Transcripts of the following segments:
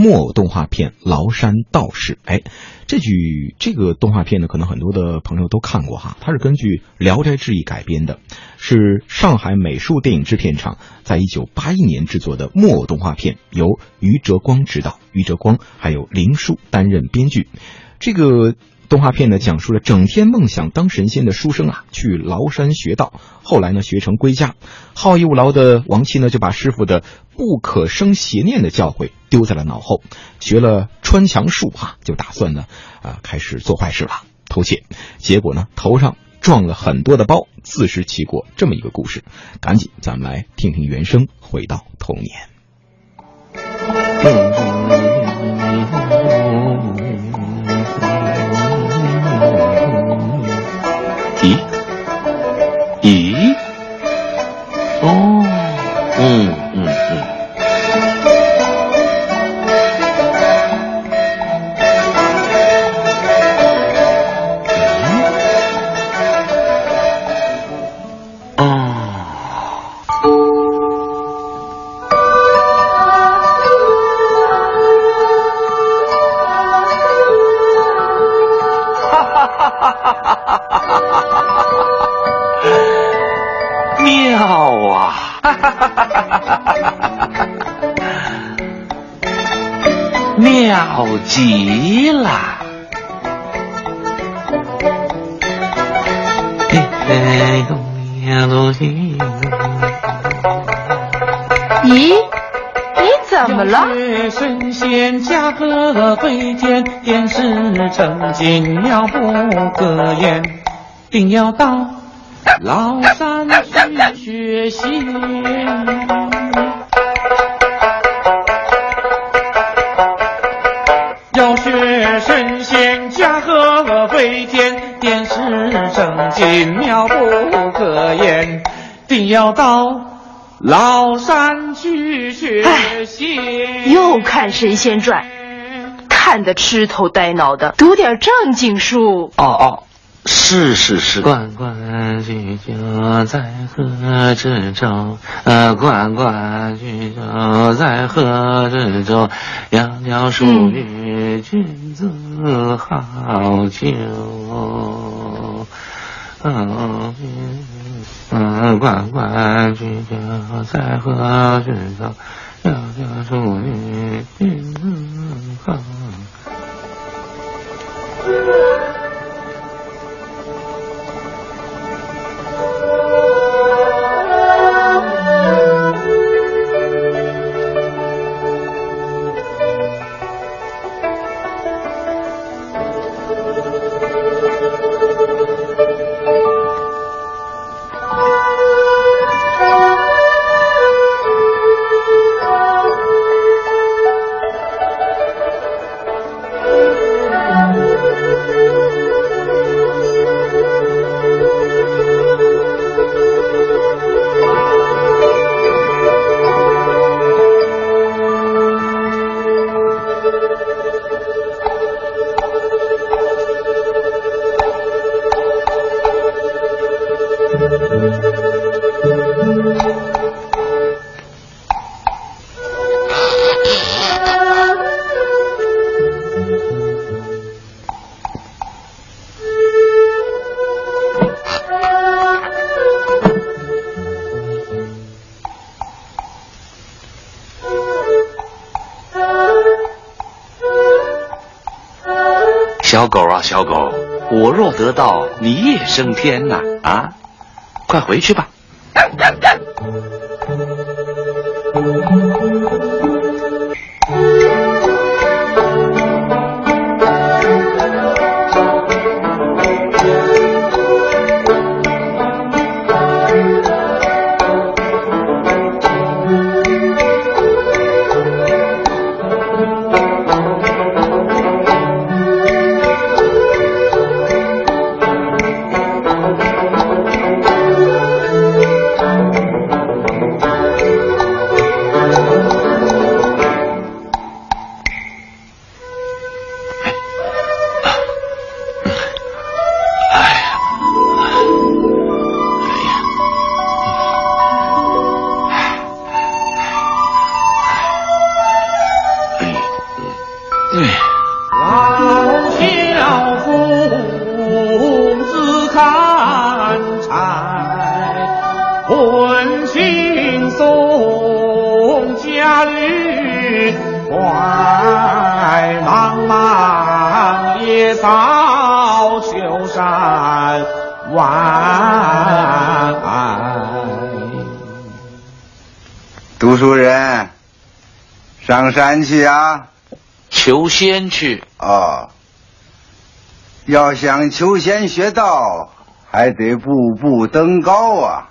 木偶动画片《崂山道士》。哎，这句这个动画片呢，可能很多的朋友都看过哈。它是根据《聊斋志异》改编的，是上海美术电影制片厂在一九八一年制作的木偶动画片，由余哲光执导，余哲光还有林树担任编剧。这个。动画片呢，讲述了整天梦想当神仙的书生啊，去崂山学道，后来呢学成归家，好逸恶劳的王七呢就把师傅的不可生邪念的教诲丢在了脑后，学了穿墙术哈，就打算呢啊开始做坏事了，偷窃，结果呢头上撞了很多的包，自食其果，这么一个故事，赶紧咱们来听听原声，回到童年。妙极了！咦，你怎么了？神仙驾鹤飞天，点石成金，妙不可言。定要到崂山去学神仙驾鹤。飞天点石成金，妙不可言，定要到崂山去学习。又看《神仙传》，看得痴头呆脑的，读点正经书。哦哦。是是是，关关雎鸠，在河之洲。呃，关关雎鸠，在河之洲。窈窕淑女，君子好逑。嗯嗯，关关雎鸠，在河之洲。窈窕淑女，君子好。小狗啊，小狗，我若得道，你也升天呐！啊，快回去吧。子看柴，婚庆送家女，快茫茫野草秋山外。读书人，上山去啊！求仙去。哦，要想求仙学道，还得步步登高啊！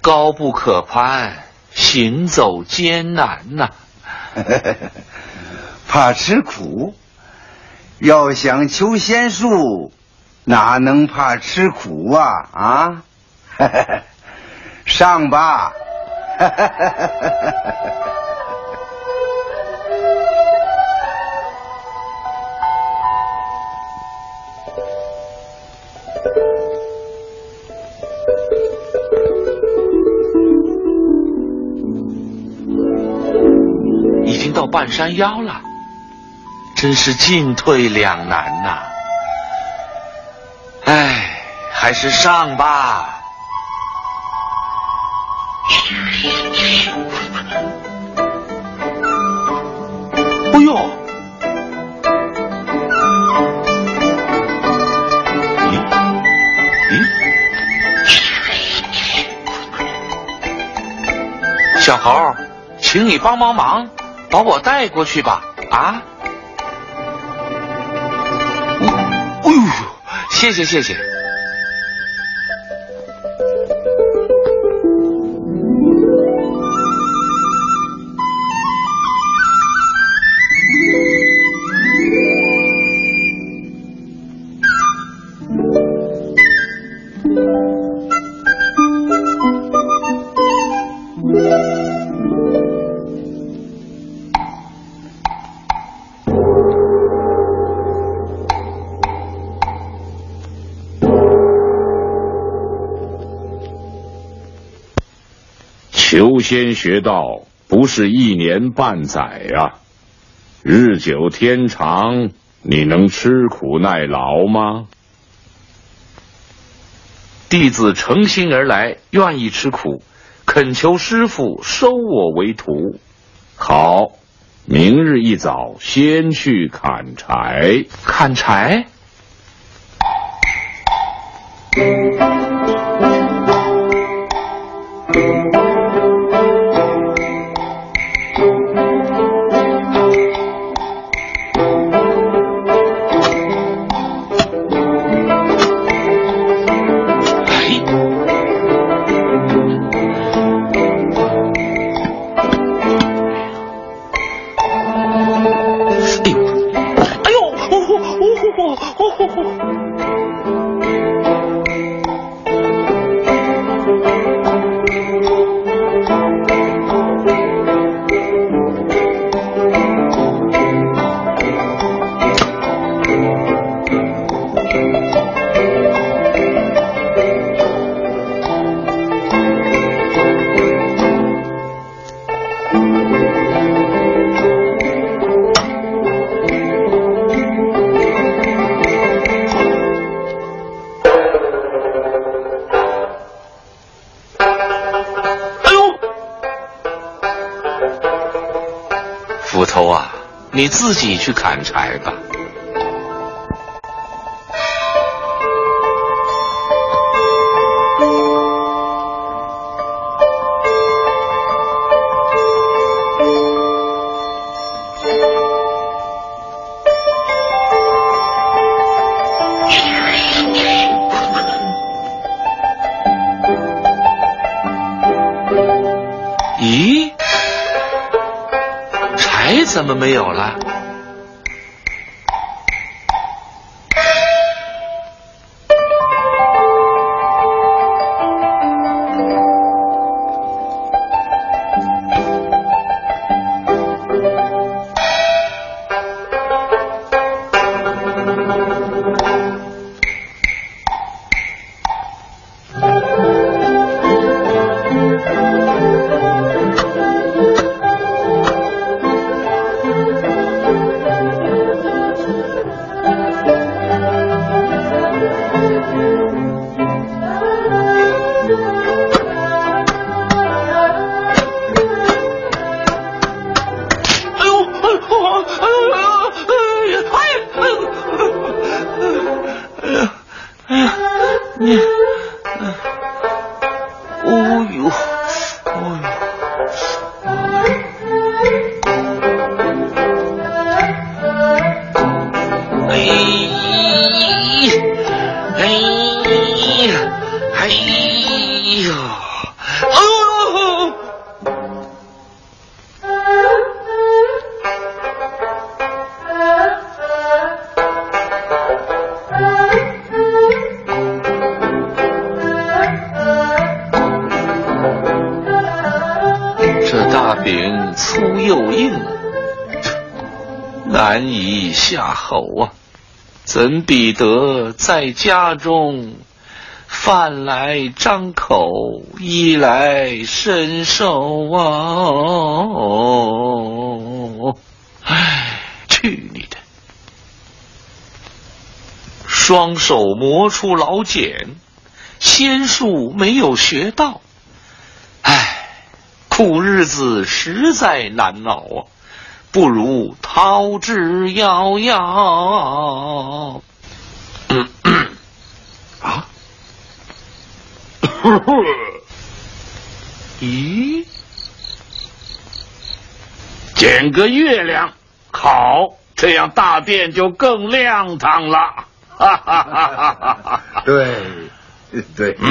高不可攀，行走艰难呐、怕吃苦，要想求仙术，哪能怕吃苦啊？啊！上吧！半山腰了，真是进退两难呐、唉，还是上吧。哎呦！咦？咦，小猴，请你帮帮忙，把我带过去吧。啊？哎呦，谢谢谢谢。先学道不是一年半载呀、日久天长，你能吃苦耐劳吗？弟子诚心而来，愿意吃苦，恳求师傅收我为徒。好，明日一早先去砍柴。砍柴？吼哦吼哦吼吼！斧头啊，你自己去砍柴吧。又硬难以下口啊！怎比得在家中，饭来张口，衣来伸手啊！唉，去你的！双手磨出老茧，仙术没有学到，苦日子实在难熬啊！不如逃之夭夭。啊？咦？捡个月亮，好，这样大便就更亮堂了。哈哈哈哈哈！对，对，嗯。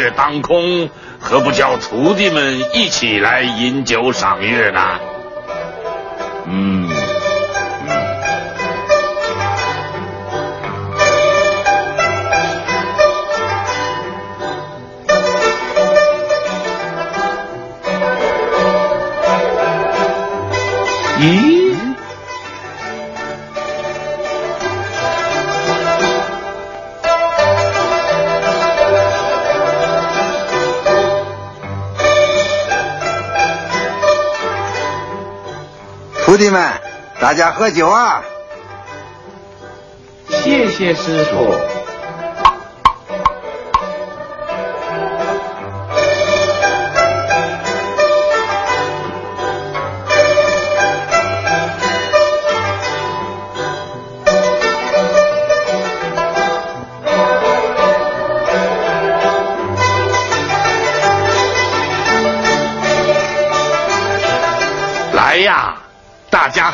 月当空，何不叫徒弟们一起来饮酒赏月呢？弟们，大家喝酒啊！谢谢师傅。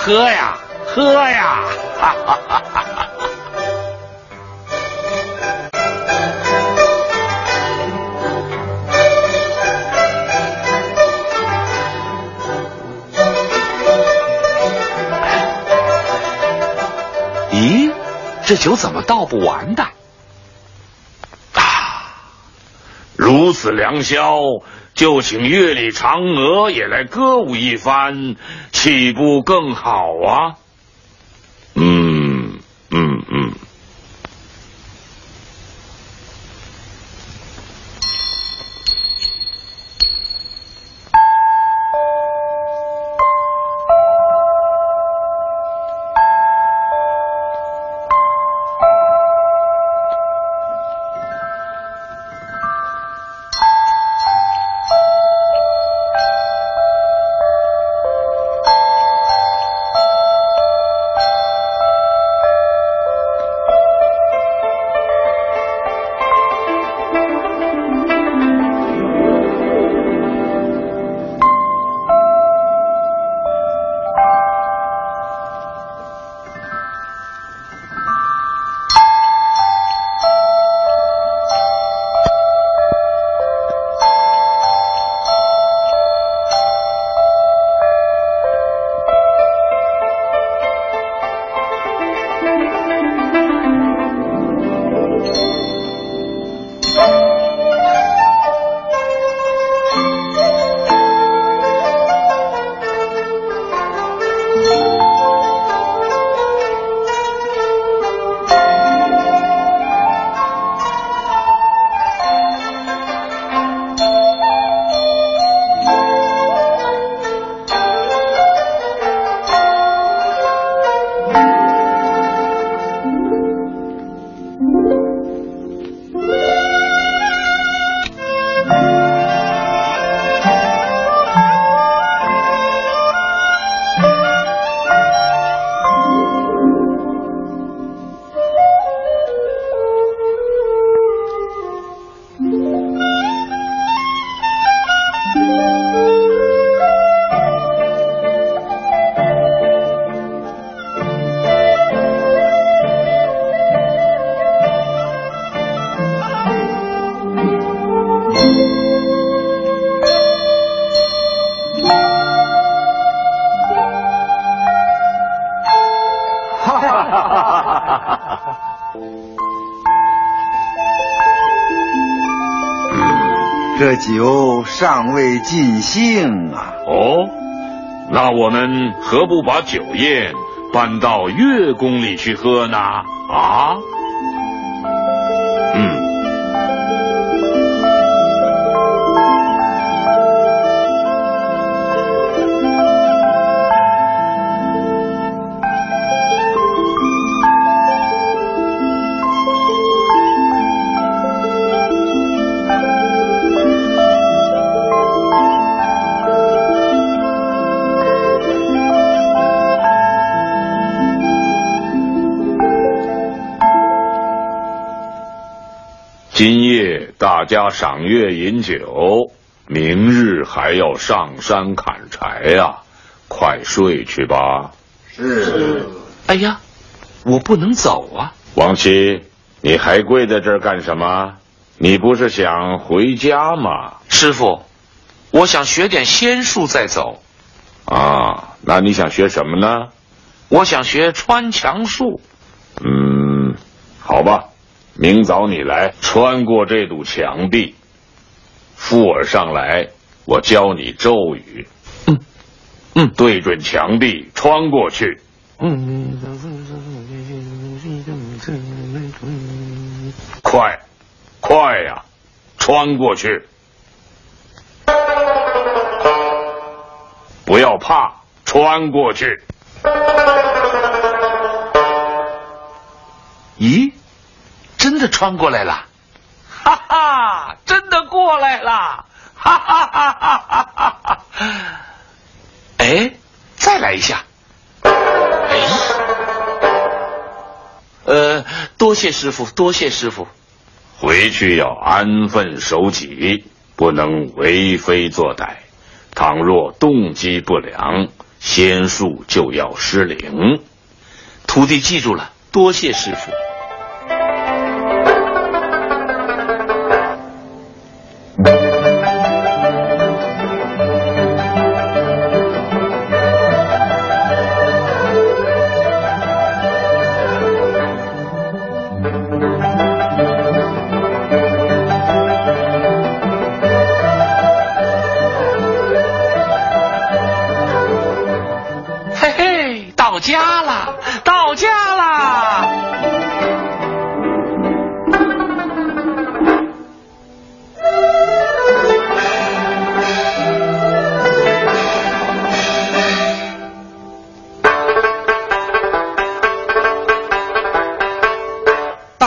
喝呀，喝呀！哈哈哈哈哈！咦，这酒怎么倒不完的？啊，如此良宵。就请月里嫦娥也来歌舞一番，岂不更好啊？酒尚未尽兴啊！哦，那我们何不把酒宴搬到月宫里去喝呢？啊？大家赏月饮酒，明日还要上山砍柴呀、快睡去吧。是。哎呀，我不能走啊！王七，你还跪在这儿干什么？你不是想回家吗？师傅，我想学点仙术再走。啊，那你想学什么呢？我想学穿墙术。嗯，好吧，明早你来穿过这堵墙壁，附耳上来，我教你咒语。嗯嗯对准墙壁穿过去。嗯，快，快呀，穿过去！不要怕，穿过去。咦，真的穿过来了！哈哈，真的过来了！哈哈哈哈哈哈！哎，再来一下。哎，呃，多谢师傅，多谢师傅。回去要安分守己，不能为非作歹。倘若动机不良，仙术就要失灵。徒弟记住了，多谢师傅。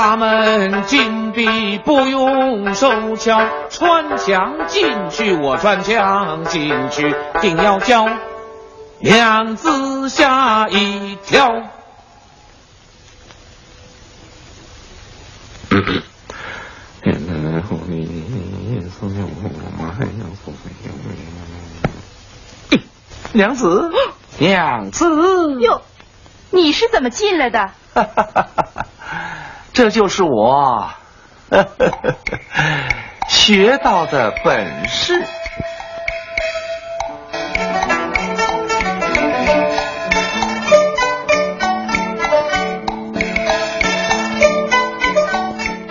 大门紧闭，不用手敲，穿墙进去，我穿墙进去，定要叫娘子吓一跳。娘子，娘子，哟，你是怎么进来的？这就是我 学到的本事。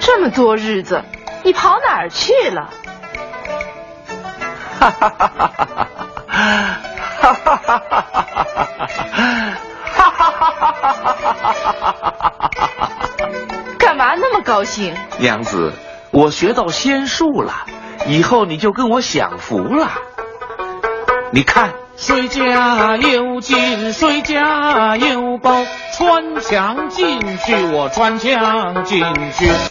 这么多日子，你跑哪儿去了？哈哈哈哈哈哈！哈哈哈哈哈哈！哈哈哈哈哈！高兴？娘子，我学到仙术了，以后你就跟我享福了。你看，谁家有金，谁家有宝，穿墙进去，我穿墙进去。